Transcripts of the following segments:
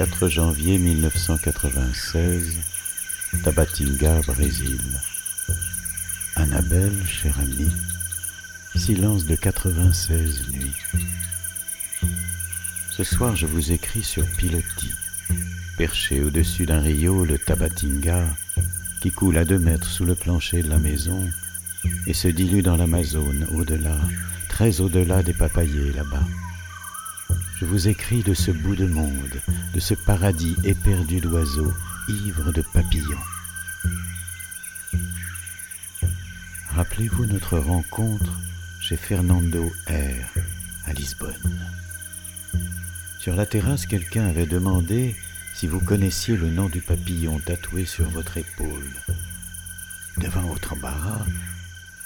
4 janvier 1996, Tabatinga, Brésil. Annabelle, chère amie, silence de 96 nuits. Ce soir, je vous écris sur Piloti, perché au-dessus d'un rio, le Tabatinga, qui coule à deux mètres sous le plancher de la maison et se dilue dans l'Amazone au-delà, très au-delà des papayers là-bas. Je vous écris de ce bout de monde, de ce paradis éperdu d'oiseaux, ivre de papillons. Rappelez-vous notre rencontre chez Fernando R. à Lisbonne. Sur la terrasse, quelqu'un avait demandé si vous connaissiez le nom du papillon tatoué sur votre épaule. Devant votre embarras,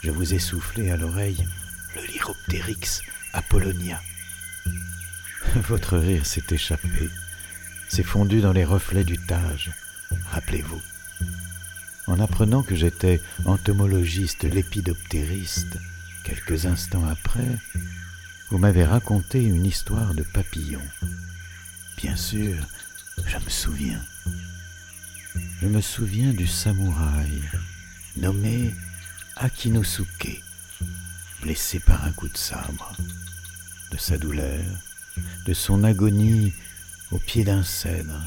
je vous ai soufflé à l'oreille le Lyroptérix Apollonia. Votre rire s'est échappé, s'est fondu dans les reflets du Tage, rappelez-vous. En apprenant que j'étais entomologiste lépidoptériste, quelques instants après, vous m'avez raconté une histoire de papillon. Bien sûr, je me souviens. Je me souviens du samouraï nommé Akinosuke, blessé par un coup de sabre, de sa douleur, de son agonie au pied d'un cèdre.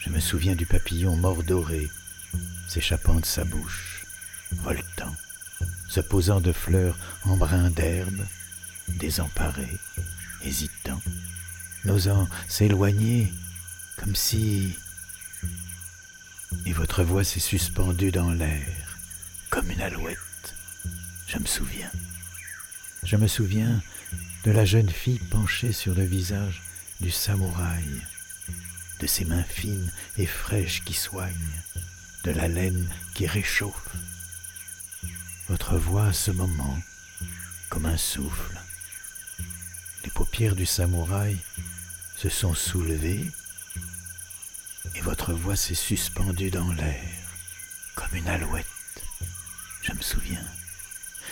Je me souviens du papillon mort doré s'échappant de sa bouche, voltant, se posant de fleurs en brins d'herbe, désemparé, hésitant, n'osant s'éloigner, comme si... Et votre voix s'est suspendue dans l'air, comme une alouette. Je me souviens. Je me souviens de la jeune fille penchée sur le visage du samouraï, de ses mains fines et fraîches qui soignent, de la laine qui réchauffe. Votre voix à ce moment, comme un souffle. Les paupières du samouraï se sont soulevées et votre voix s'est suspendue dans l'air, comme une alouette. Je me souviens.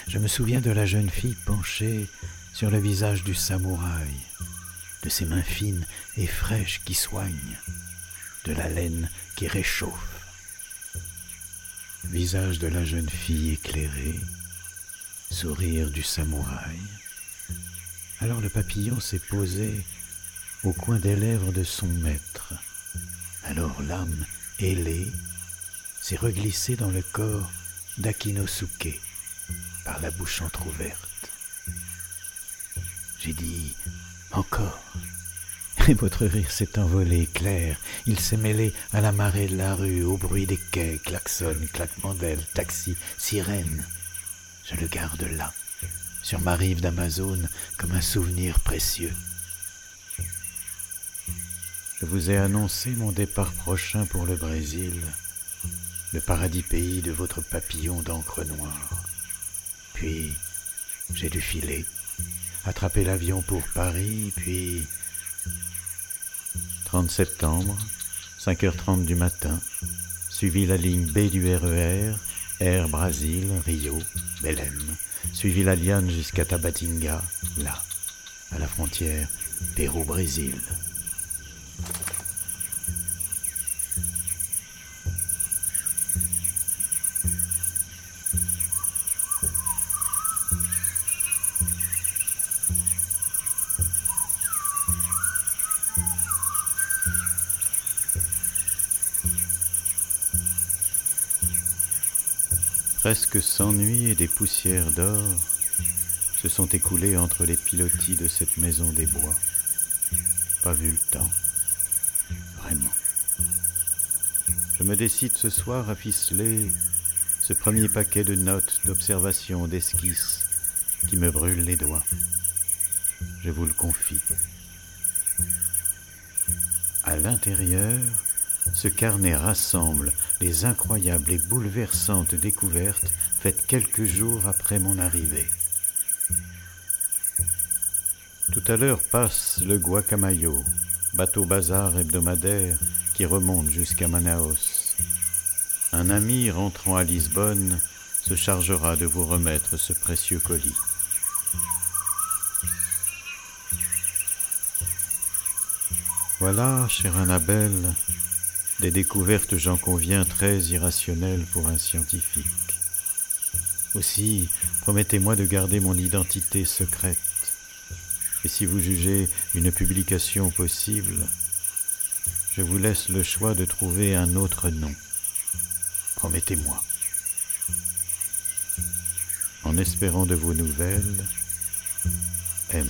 Je me souviens de la jeune fille penchée sur le visage du samouraï, de ses mains fines et fraîches qui soignent, de la laine qui réchauffe. Visage de la jeune fille éclairé, sourire du samouraï. Alors le papillon s'est posé au coin des lèvres de son maître. Alors l'âme ailée s'est reglissée dans le corps d'Akinosuke par la bouche entr'ouverte. J'ai dit encore. Et votre rire s'est envolé clair. Il s'est mêlé à la marée de la rue, au bruit des quais, klaxons, claquements d'ailes, taxis, sirènes. Je le garde là, sur ma rive d'Amazone, comme un souvenir précieux. Je vous ai annoncé mon départ prochain pour le Brésil, le paradis pays de votre papillon d'encre noire. Puis, j'ai dû filer attraper l'avion pour Paris, puis 30 septembre, 5h30 du matin, suivi la ligne B du RER, Air Brasil, Rio, Belém, suivi la liane jusqu'à Tabatinga, là, à la frontière Pérou-Brésil. Presque cent nuits et des poussières d'or se sont écoulées entre les pilotis de cette maison des bois. Pas vu le temps. Vraiment. Je me décide ce soir à ficeler ce premier paquet de notes, d'observations, d'esquisses qui me brûlent les doigts. Je vous le confie. À l'intérieur, ce carnet rassemble les incroyables et bouleversantes découvertes faites quelques jours après mon arrivée. Tout à l'heure passe le Guacamayo, bateau bazar hebdomadaire qui remonte jusqu'à Manaus. Un ami rentrant à Lisbonne se chargera de vous remettre ce précieux colis. Voilà, chère Annabelle, des découvertes, j'en conviens, très irrationnelles pour un scientifique. Aussi, promettez-moi de garder mon identité secrète. Et si vous jugez une publication possible, je vous laisse le choix de trouver un autre nom. Promettez-moi. En espérant de vos nouvelles, M.